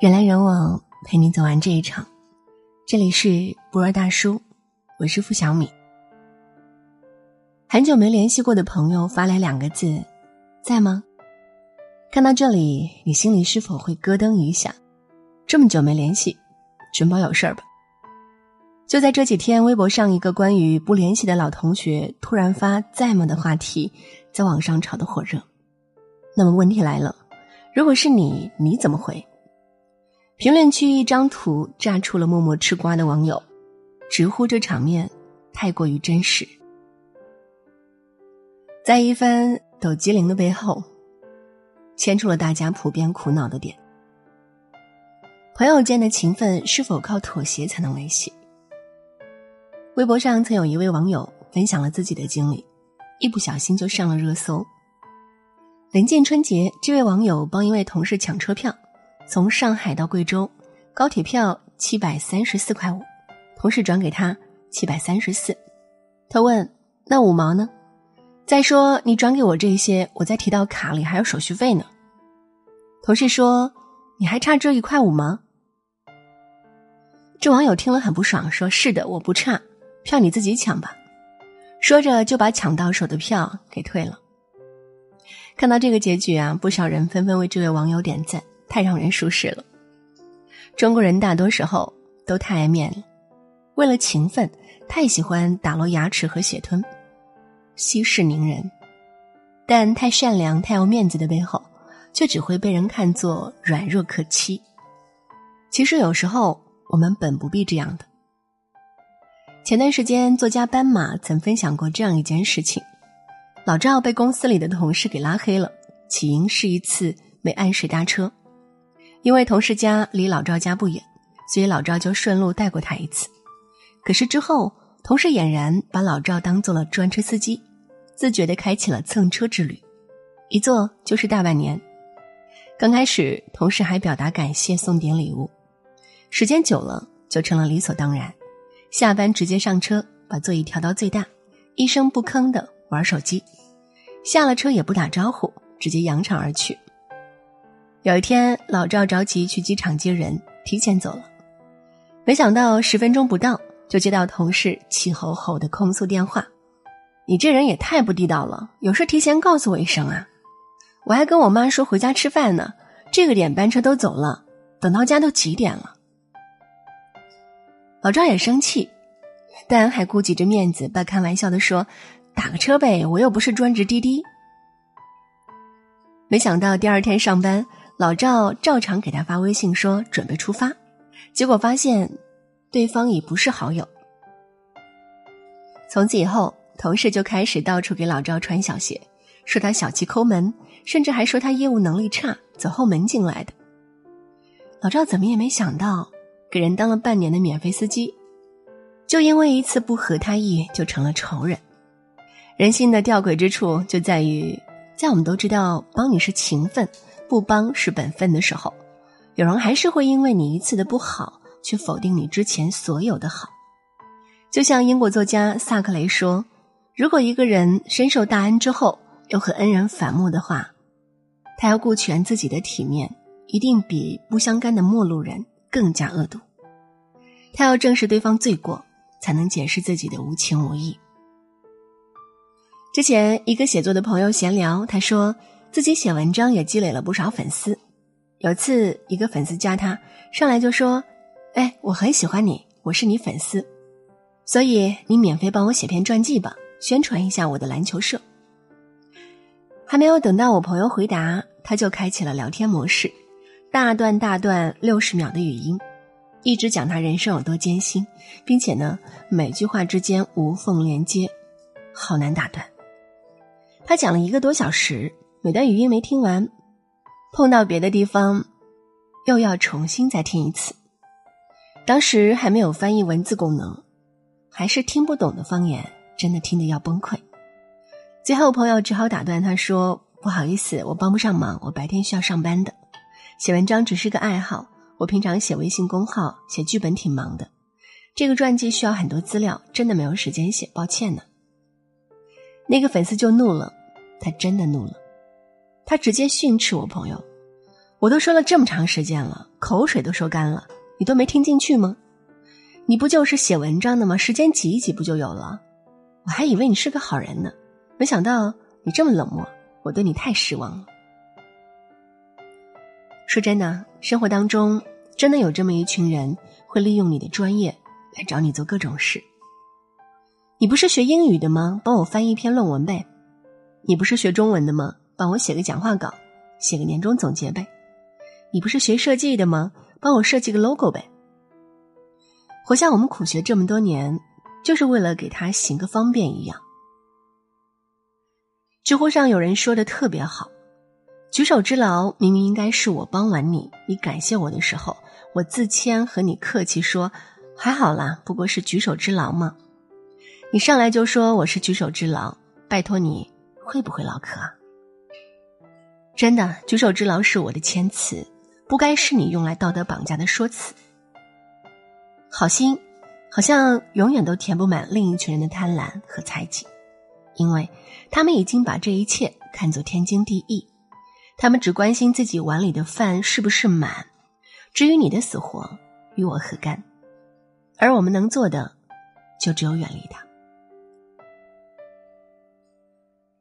人来人往，陪你走完这一场。这里是不二大叔，我是付小米。很久没联系过的朋友发来两个字：“在吗？”看到这里，你心里是否会咯噔一下？这么久没联系，准保有事儿吧？就在这几天，微博上一个关于不联系的老同学突然发“在吗”的话题，在网上炒得火热。那么问题来了，如果是你，你怎么回？评论区一张图炸出了默默吃瓜的网友，直呼这场面太过于真实。在一番抖机灵的背后，牵出了大家普遍苦恼的点：朋友间的情分是否靠妥协才能维系？微博上曾有一位网友分享了自己的经历，一不小心就上了热搜。临近春节，这位网友帮一位同事抢车票。从上海到贵州，高铁票七百三十四块五，同事转给他七百三十四，他问：“那五毛呢？”再说你转给我这些，我再提到卡里还有手续费呢。同事说：“你还差这一块五吗？”这网友听了很不爽，说：“是的，我不差，票你自己抢吧。”说着就把抢到手的票给退了。看到这个结局啊，不少人纷纷为这位网友点赞。太让人舒适了。中国人大多时候都太爱面了，为了情分，太喜欢打落牙齿和血吞，息事宁人。但太善良、太要面子的背后，却只会被人看作软弱可欺。其实有时候我们本不必这样的。前段时间，作家斑马曾分享过这样一件事情：老赵被公司里的同事给拉黑了，起因是一次没按时搭车。因为同事家离老赵家不远，所以老赵就顺路带过他一次。可是之后，同事俨然把老赵当做了专车司机，自觉地开启了蹭车之旅，一坐就是大半年。刚开始，同事还表达感谢，送点礼物；时间久了，就成了理所当然。下班直接上车，把座椅调到最大，一声不吭地玩手机，下了车也不打招呼，直接扬长而去。有一天，老赵着急去机场接人，提前走了。没想到十分钟不到，就接到同事气吼吼的控诉电话：“你这人也太不地道了，有事提前告诉我一声啊！我还跟我妈说回家吃饭呢，这个点班车都走了，等到家都几点了？”老赵也生气，但还顾及着面子，半开玩笑的说：“打个车呗，我又不是专职滴滴。”没想到第二天上班。老赵照常给他发微信说准备出发，结果发现对方已不是好友。从此以后，同事就开始到处给老赵穿小鞋，说他小气抠门，甚至还说他业务能力差，走后门进来的。老赵怎么也没想到，给人当了半年的免费司机，就因为一次不合他意就成了仇人。人心的吊诡之处就在于，在我们都知道帮你是情分。不帮是本分的时候，有人还是会因为你一次的不好，去否定你之前所有的好。就像英国作家萨克雷说：“如果一个人深受大恩之后，又和恩人反目的话，他要顾全自己的体面，一定比不相干的陌路人更加恶毒。他要正视对方罪过，才能解释自己的无情无义。”之前一个写作的朋友闲聊，他说。自己写文章也积累了不少粉丝。有次一个粉丝加他，上来就说：“哎，我很喜欢你，我是你粉丝，所以你免费帮我写篇传记吧，宣传一下我的篮球社。”还没有等到我朋友回答，他就开启了聊天模式，大段大段六十秒的语音，一直讲他人生有多艰辛，并且呢每句话之间无缝连接，好难打断。他讲了一个多小时。每段语音没听完，碰到别的地方，又要重新再听一次。当时还没有翻译文字功能，还是听不懂的方言，真的听得要崩溃。最后朋友只好打断他说：“不好意思，我帮不上忙，我白天需要上班的，写文章只是个爱好。我平常写微信公号、写剧本挺忙的，这个传记需要很多资料，真的没有时间写，抱歉呢。”那个粉丝就怒了，他真的怒了。他直接训斥我朋友：“我都说了这么长时间了，口水都说干了，你都没听进去吗？你不就是写文章的吗？时间挤一挤不就有了？我还以为你是个好人呢，没想到你这么冷漠，我对你太失望了。说真的，生活当中真的有这么一群人，会利用你的专业来找你做各种事。你不是学英语的吗？帮我翻译一篇论文呗。你不是学中文的吗？帮我写个讲话稿，写个年终总结呗。你不是学设计的吗？帮我设计个 logo 呗。活像我们苦学这么多年，就是为了给他行个方便一样。知乎上有人说的特别好。举手之劳，明明应该是我帮完你，你感谢我的时候，我自谦和你客气说还好啦，不过是举手之劳嘛。你上来就说我是举手之劳，拜托你会不会唠嗑啊？真的，举手之劳是我的谦词，不该是你用来道德绑架的说辞。好心，好像永远都填不满另一群人的贪婪和猜忌，因为他们已经把这一切看作天经地义。他们只关心自己碗里的饭是不是满，至于你的死活，与我何干？而我们能做的，就只有远离他。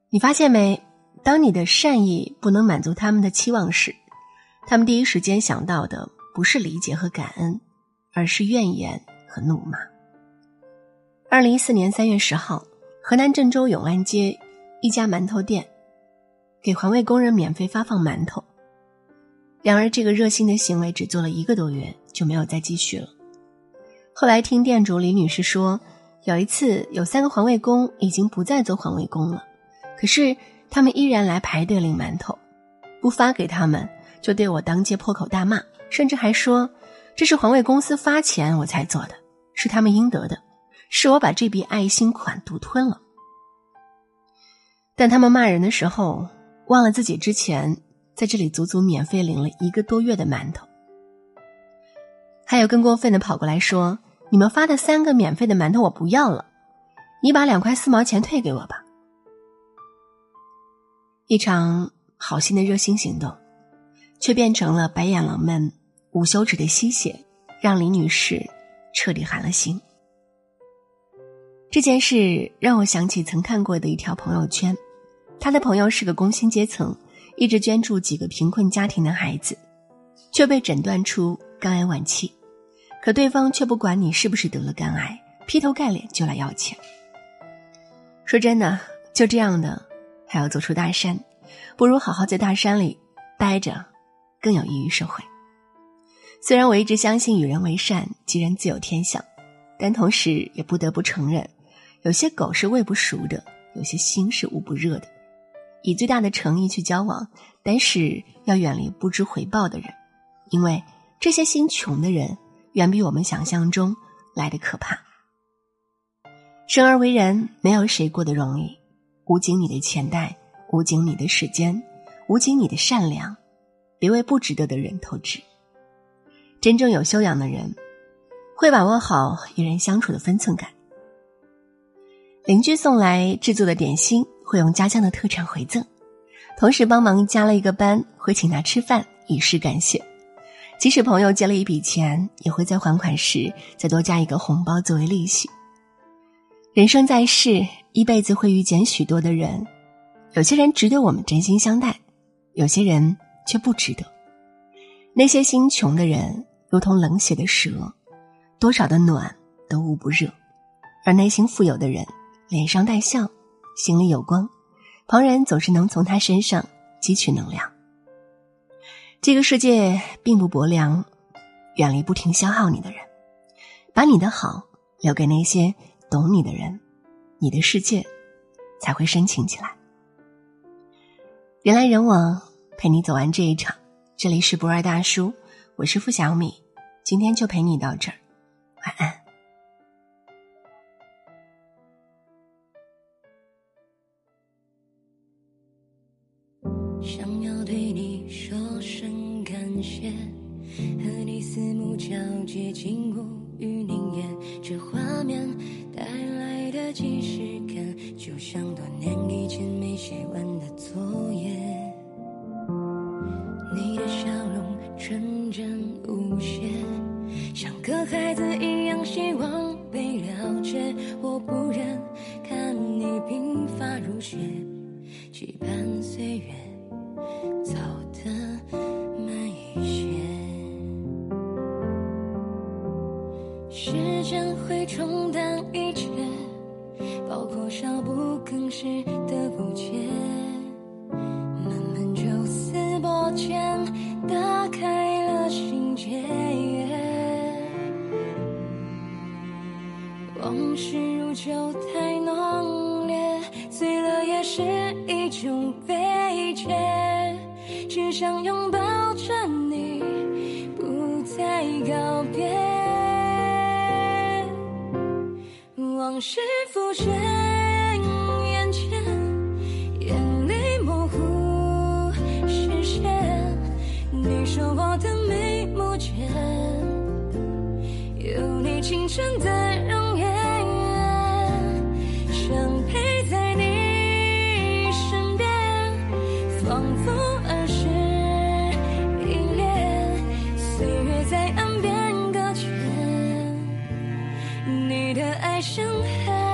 你发现没？当你的善意不能满足他们的期望时，他们第一时间想到的不是理解和感恩，而是怨言和怒骂。二零一四年三月十号，河南郑州永安街一家馒头店。给环卫工人免费发放馒头，然而这个热心的行为只做了一个多月就没有再继续了。后来听店主李女士说，有一次有三个环卫工已经不再做环卫工了，可是他们依然来排队领馒头，不发给他们就对我当街破口大骂，甚至还说这是环卫公司发钱我才做的，是他们应得的，是我把这笔爱心款独吞了。但他们骂人的时候。忘了自己之前在这里足足免费领了一个多月的馒头，还有更过分的跑过来说：“你们发的三个免费的馒头我不要了，你把两块四毛钱退给我吧。”一场好心的热心行动，却变成了白眼狼们无休止的吸血，让李女士彻底寒了心。这件事让我想起曾看过的一条朋友圈。他的朋友是个工薪阶层，一直捐助几个贫困家庭的孩子，却被诊断出肝癌晚期，可对方却不管你是不是得了肝癌，劈头盖脸就来要钱。说真的，就这样的还要走出大山，不如好好在大山里待着，更有益于社会。虽然我一直相信与人为善，吉人自有天相，但同时也不得不承认，有些狗是喂不熟的，有些心是捂不热的。以最大的诚意去交往，但是要远离不知回报的人，因为这些心穷的人远比我们想象中来的可怕。生而为人，没有谁过得容易。无尽你的钱袋，无尽你的时间，无尽你的善良，别为不值得的人透支。真正有修养的人，会把握好与人相处的分寸感。邻居送来制作的点心。会用家乡的特产回赠，同时帮忙加了一个班，会请他吃饭以示感谢。即使朋友借了一笔钱，也会在还款时再多加一个红包作为利息。人生在世，一辈子会遇见许多的人，有些人值得我们真心相待，有些人却不值得。那些心穷的人，如同冷血的蛇，多少的暖都捂不热；而内心富有的人，脸上带笑。心里有光，旁人总是能从他身上汲取能量。这个世界并不薄凉，远离不停消耗你的人，把你的好留给那些懂你的人，你的世界才会深情起来。人来人往，陪你走完这一场。这里是不二大叔，我是付小米，今天就陪你到这儿，晚安。想要对你说声感谢和你四目交接，近乎于凝噎，这画面的即视感，就像多年以前没写完的作业。你的笑容纯真无邪，像个孩子一样希望被了解。我不忍看你鬓发如雪，期盼岁月走得慢一些。时间会冲淡。种悲切，只想拥抱着你，不再告别。往事。伤害。